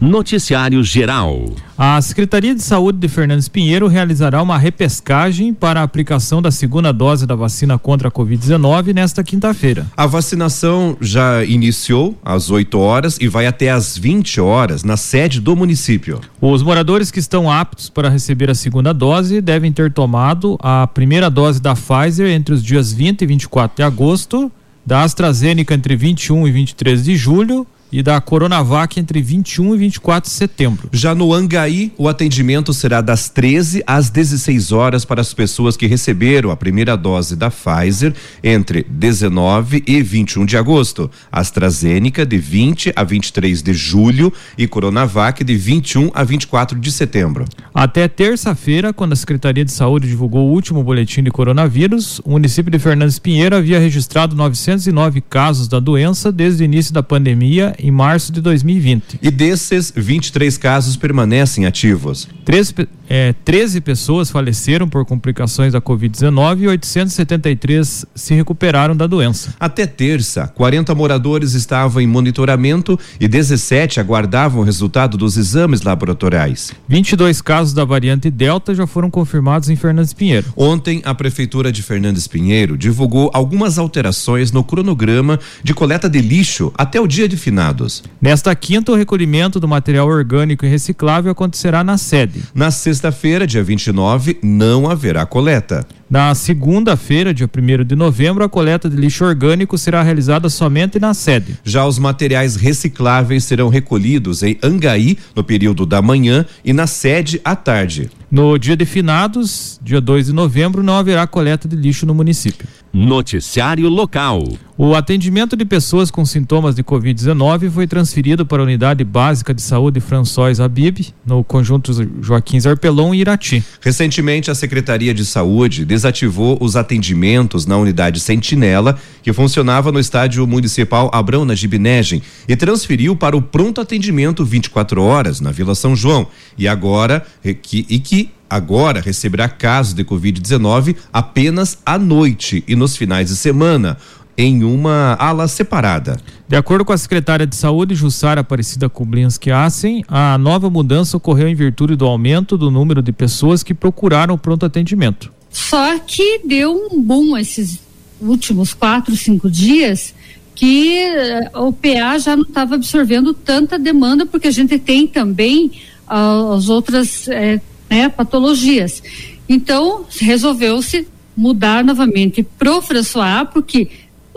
Noticiário Geral. A Secretaria de Saúde de Fernandes Pinheiro realizará uma repescagem para a aplicação da segunda dose da vacina contra a Covid-19 nesta quinta-feira. A vacinação já iniciou às 8 horas e vai até às 20 horas na sede do município. Os moradores que estão aptos para receber a segunda dose devem ter tomado a primeira dose da Pfizer entre os dias 20 e 24 de agosto, da AstraZeneca entre 21 e 23 de julho e da Coronavac entre 21 e 24 de setembro. Já no Angaí, o atendimento será das 13 às 16 horas para as pessoas que receberam a primeira dose da Pfizer entre 19 e 21 de agosto, AstraZeneca de 20 a 23 de julho e Coronavac de 21 a 24 de setembro. Até terça-feira, quando a Secretaria de Saúde divulgou o último boletim de coronavírus, o município de Fernandes Pinheiro havia registrado 909 casos da doença desde o início da pandemia em março de 2020. E desses, 23 casos permanecem ativos. Três, é, 13 pessoas faleceram por complicações da Covid-19 e 873 se recuperaram da doença. Até terça, 40 moradores estavam em monitoramento e 17 aguardavam o resultado dos exames laboratoriais. 22 casos da variante Delta já foram confirmados em Fernandes Pinheiro. Ontem, a Prefeitura de Fernandes Pinheiro divulgou algumas alterações no cronograma de coleta de lixo até o dia de finados. Nesta quinta, o recolhimento do material orgânico e reciclável acontecerá na sede. Na sexta-feira, dia 29, não haverá coleta. Na segunda-feira, dia 1 de novembro, a coleta de lixo orgânico será realizada somente na sede. Já os materiais recicláveis serão recolhidos em Angaí no período da manhã e na sede à tarde. No dia de finados, dia 2 de novembro, não haverá coleta de lixo no município. Noticiário local. O atendimento de pessoas com sintomas de Covid-19 foi transferido para a Unidade Básica de Saúde François Habib, no conjunto Joaquim Zarpelon e Irati. Recentemente, a Secretaria de Saúde desativou os atendimentos na unidade Sentinela, que funcionava no estádio municipal Abrão na Gibinegem, e transferiu para o pronto atendimento 24 horas na Vila São João. E agora, e que, e que agora receberá casos de Covid-19 apenas à noite e nos finais de semana em uma ala separada. De acordo com a secretária de Saúde, Jussara Aparecida Kublinski Assen, a nova mudança ocorreu em virtude do aumento do número de pessoas que procuraram o pronto atendimento. Só que deu um boom esses últimos quatro, cinco dias que uh, o PA já não estava absorvendo tanta demanda, porque a gente tem também uh, as outras uh, né, patologias. Então, resolveu-se mudar novamente pro François, porque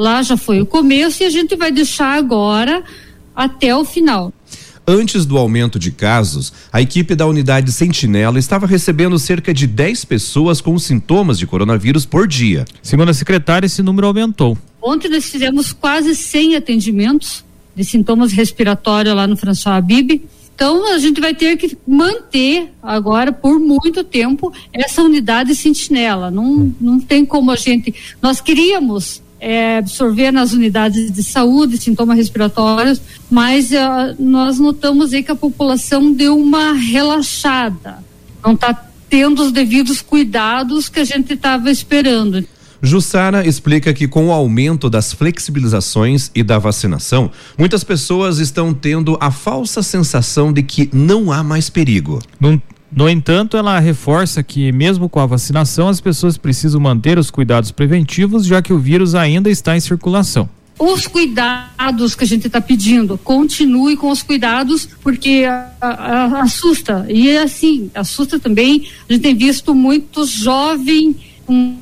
Lá já foi o começo e a gente vai deixar agora até o final. Antes do aumento de casos, a equipe da unidade Sentinela estava recebendo cerca de 10 pessoas com sintomas de coronavírus por dia. Segundo a secretária, esse número aumentou. Ontem nós fizemos quase 100 atendimentos de sintomas respiratórios lá no François Habib. Então a gente vai ter que manter agora por muito tempo essa unidade sentinela. Não, não tem como a gente. Nós queríamos é, absorver nas unidades de saúde sintomas respiratórios, mas uh, nós notamos aí que a população deu uma relaxada, não está tendo os devidos cuidados que a gente estava esperando. Jussara explica que com o aumento das flexibilizações e da vacinação, muitas pessoas estão tendo a falsa sensação de que não há mais perigo. Não no entanto, ela reforça que, mesmo com a vacinação, as pessoas precisam manter os cuidados preventivos, já que o vírus ainda está em circulação os cuidados que a gente está pedindo, continue com os cuidados, porque a, a, assusta. E assim, assusta também. A gente tem visto muitos jovens com,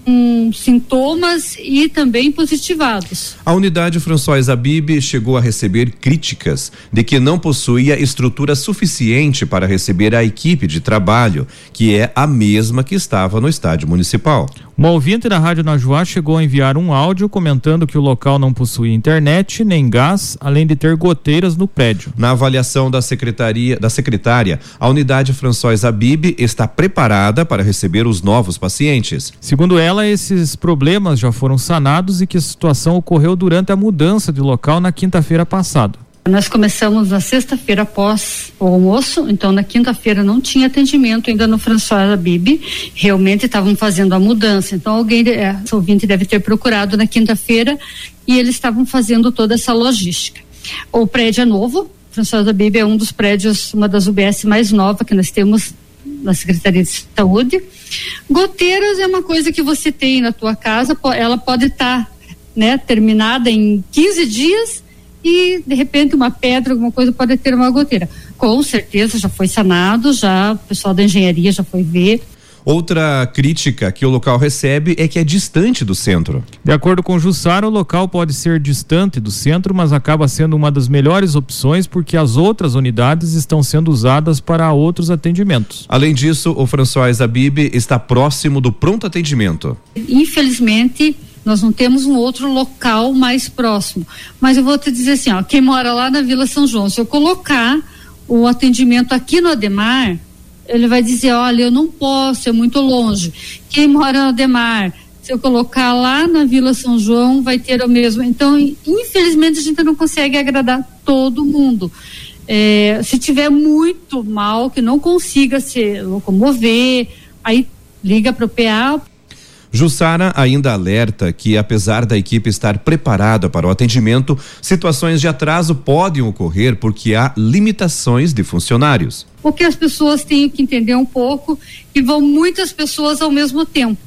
com sintomas e também positivados. A unidade François Abib chegou a receber críticas de que não possuía estrutura suficiente para receber a equipe de trabalho, que é a mesma que estava no estádio municipal. Uma ouvinte da Rádio Najuá chegou a enviar um áudio comentando que o local não possuía internet nem gás, além de ter goteiras no prédio. Na avaliação da secretaria da secretária, a unidade François Abib está preparada para receber os novos pacientes. Segundo ela, esses problemas já foram sanados e que a situação ocorreu durante a mudança de local na quinta-feira passada. Nós começamos na sexta-feira após o almoço, então na quinta-feira não tinha atendimento ainda no François Bibi. Realmente estavam fazendo a mudança. Então alguém, é, ouvinte deve ter procurado na quinta-feira e eles estavam fazendo toda essa logística. O prédio é novo, Françosa Bíblia é um dos prédios, uma das UBS mais novas que nós temos na Secretaria de Saúde. Goteiras é uma coisa que você tem na tua casa, ela pode estar tá, né, terminada em 15 dias e de repente uma pedra, alguma coisa pode ter uma goteira. Com certeza já foi sanado, já o pessoal da engenharia já foi ver. Outra crítica que o local recebe é que é distante do centro. De acordo com Jussara, o local pode ser distante do centro, mas acaba sendo uma das melhores opções porque as outras unidades estão sendo usadas para outros atendimentos. Além disso, o François Abib está próximo do pronto atendimento. Infelizmente, nós não temos um outro local mais próximo. Mas eu vou te dizer assim, ó, quem mora lá na Vila São João, se eu colocar o atendimento aqui no Ademar, ele vai dizer, olha, eu não posso, é muito longe. Quem mora no Ademar, se eu colocar lá na Vila São João, vai ter o mesmo. Então, infelizmente, a gente não consegue agradar todo mundo. É, se tiver muito mal, que não consiga se locomover, aí liga para o PA, Jussara ainda alerta que, apesar da equipe estar preparada para o atendimento, situações de atraso podem ocorrer porque há limitações de funcionários. O que as pessoas têm que entender um pouco que vão muitas pessoas ao mesmo tempo.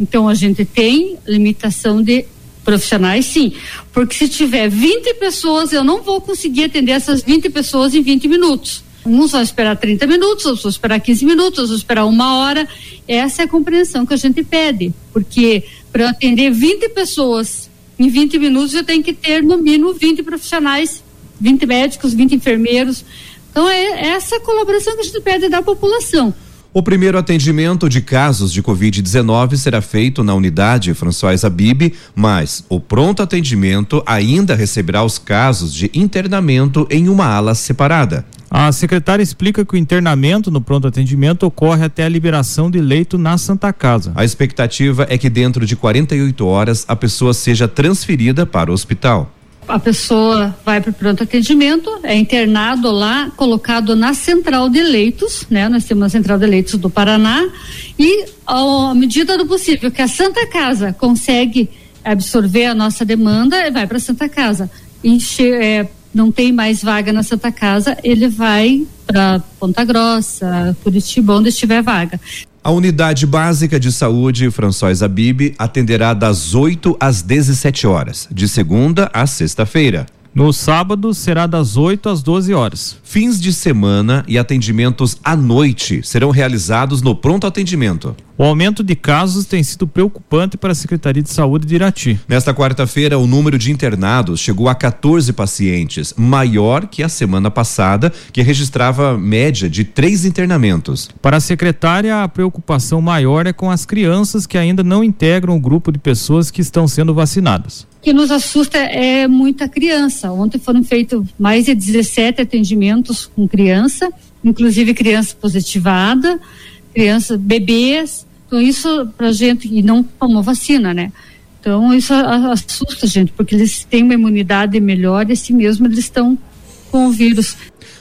Então a gente tem limitação de profissionais, sim. Porque se tiver 20 pessoas, eu não vou conseguir atender essas 20 pessoas em 20 minutos. Uns vão esperar 30 minutos, outros vão esperar 15 minutos, outros vão esperar uma hora. Essa é a compreensão que a gente pede, porque para atender 20 pessoas em 20 minutos eu tenho que ter no mínimo 20 profissionais, 20 médicos, 20 enfermeiros. Então é essa colaboração que a gente pede da população. O primeiro atendimento de casos de Covid-19 será feito na unidade François Abib, mas o pronto atendimento ainda receberá os casos de internamento em uma ala separada. A secretária explica que o internamento no pronto atendimento ocorre até a liberação de leito na Santa Casa. A expectativa é que dentro de 48 horas a pessoa seja transferida para o hospital. A pessoa vai para o pronto atendimento, é internado lá, colocado na central de leitos, né? Nós temos a central de leitos do Paraná e à medida do possível que a Santa Casa consegue absorver a nossa demanda, vai para a Santa Casa. Enche, é, não tem mais vaga na Santa Casa, ele vai para Ponta Grossa, Curitiba, onde estiver vaga. A unidade básica de saúde François Abib atenderá das 8 às 17 horas, de segunda a sexta-feira. No sábado será das 8 às 12 horas. Fins de semana e atendimentos à noite serão realizados no pronto atendimento. O aumento de casos tem sido preocupante para a Secretaria de Saúde de Irati. Nesta quarta-feira, o número de internados chegou a 14 pacientes, maior que a semana passada, que registrava média de três internamentos. Para a secretária, a preocupação maior é com as crianças que ainda não integram o grupo de pessoas que estão sendo vacinadas. O que nos assusta é muita criança. Ontem foram feitos mais de 17 atendimentos com criança, inclusive criança positivada, crianças, bebês então isso pra gente, e não tomou vacina, né? Então isso assusta a gente, porque eles têm uma imunidade melhor e assim mesmo eles estão com o vírus.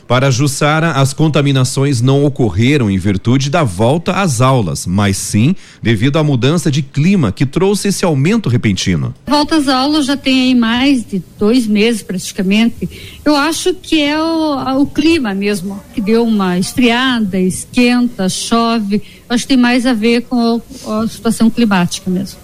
Para Jussara, as contaminações não ocorreram em virtude da volta às aulas, mas sim devido à mudança de clima que trouxe esse aumento repentino. Volta às aulas já tem aí mais de dois meses praticamente. Eu acho que é o, o clima mesmo, que deu uma esfriada, esquenta, chove. Acho que tem mais a ver com a, a situação climática mesmo.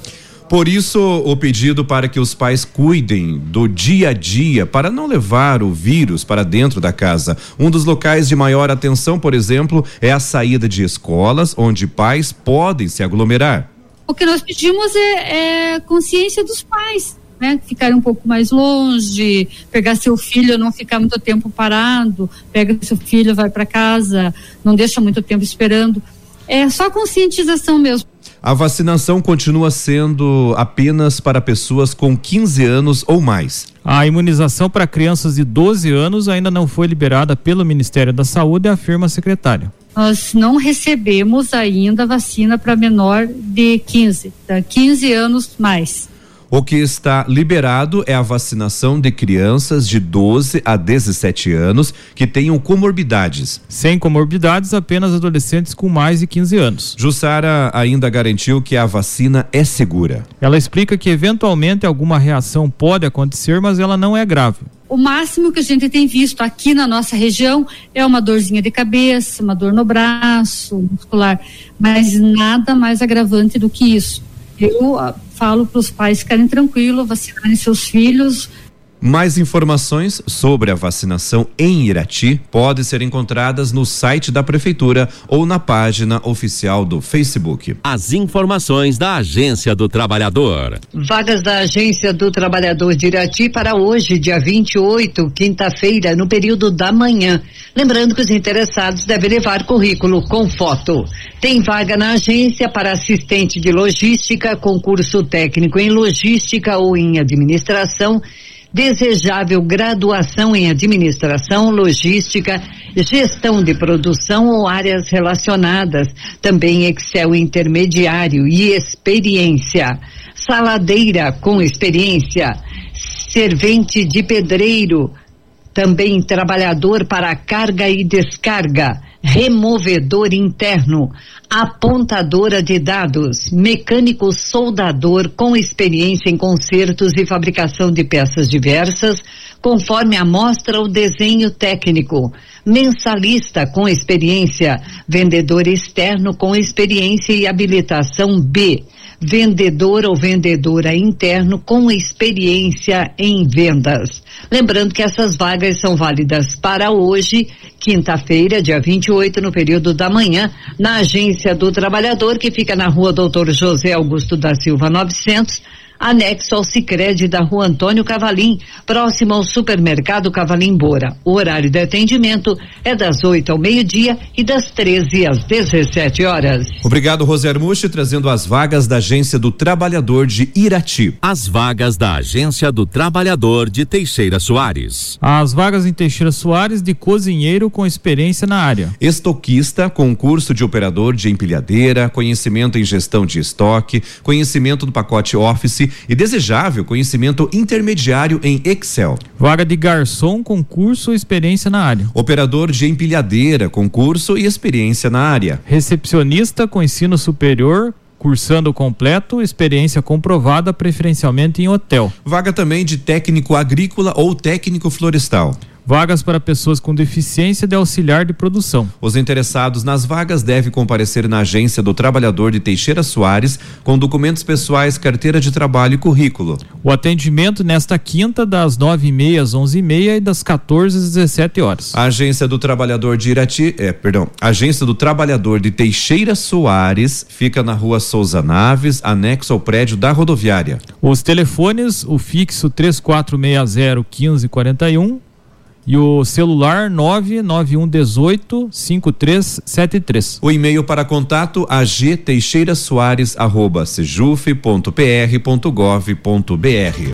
Por isso, o pedido para que os pais cuidem do dia a dia para não levar o vírus para dentro da casa. Um dos locais de maior atenção, por exemplo, é a saída de escolas, onde pais podem se aglomerar. O que nós pedimos é, é consciência dos pais. Né, ficar um pouco mais longe, pegar seu filho, não ficar muito tempo parado, pega seu filho, vai para casa, não deixa muito tempo esperando. É só conscientização mesmo. A vacinação continua sendo apenas para pessoas com 15 anos ou mais. A imunização para crianças de 12 anos ainda não foi liberada pelo Ministério da Saúde, afirma a secretária. Nós não recebemos ainda vacina para menor de 15, tá? 15 anos mais. O que está liberado é a vacinação de crianças de 12 a 17 anos que tenham comorbidades. Sem comorbidades, apenas adolescentes com mais de 15 anos. Jussara ainda garantiu que a vacina é segura. Ela explica que eventualmente alguma reação pode acontecer, mas ela não é grave. o máximo que a gente tem visto aqui na nossa região é uma dorzinha de cabeça, uma dor no braço muscular, mas nada mais agravante do que isso. Eu uh, falo para os pais ficarem tranquilos, vacinarem seus filhos, mais informações sobre a vacinação em Irati podem ser encontradas no site da Prefeitura ou na página oficial do Facebook. As informações da Agência do Trabalhador. Vagas da Agência do Trabalhador de Irati para hoje, dia 28, quinta-feira, no período da manhã. Lembrando que os interessados devem levar currículo com foto. Tem vaga na agência para assistente de logística, concurso técnico em logística ou em administração desejável graduação em administração, logística, gestão de produção ou áreas relacionadas, também Excel intermediário e experiência. Saladeira com experiência, servente de pedreiro, também trabalhador para carga e descarga, removedor interno, apontadora de dados, mecânico soldador com experiência em consertos e fabricação de peças diversas, conforme amostra o desenho técnico, mensalista com experiência, vendedor externo com experiência e habilitação B vendedor ou vendedora interno com experiência em vendas. Lembrando que essas vagas são válidas para hoje, quinta-feira, dia 28, no período da manhã, na Agência do Trabalhador, que fica na rua Doutor José Augusto da Silva 900 anexo ao Sicredi da Rua Antônio Cavalim, próximo ao supermercado Cavalim Bora. O horário de atendimento é das 8 ao meio-dia e das 13 às 17 horas. Obrigado, Roser Muxi, trazendo as vagas da Agência do Trabalhador de Irati. As vagas da Agência do Trabalhador de Teixeira Soares. As vagas em Teixeira Soares de cozinheiro com experiência na área. Estoquista, concurso de operador de empilhadeira, conhecimento em gestão de estoque, conhecimento do pacote Office e desejável conhecimento intermediário em Excel. Vaga de garçom, concurso experiência na área. Operador de empilhadeira, concurso e experiência na área. Recepcionista com ensino superior, cursando completo, experiência comprovada, preferencialmente em hotel. Vaga também de técnico agrícola ou técnico florestal. Vagas para pessoas com deficiência de auxiliar de produção. Os interessados nas vagas devem comparecer na agência do trabalhador de Teixeira Soares com documentos pessoais, carteira de trabalho e currículo. O atendimento nesta quinta das nove e meia às onze e meia e das 14 às 17 horas. A agência do trabalhador de Irati, é, perdão, agência do trabalhador de Teixeira Soares fica na rua Souza Naves, anexo ao prédio da rodoviária. Os telefones, o fixo 3460 1541 e o celular 99118 5373. O e-mail para contato agteixeirasoares@sejufe.pr.gov.br.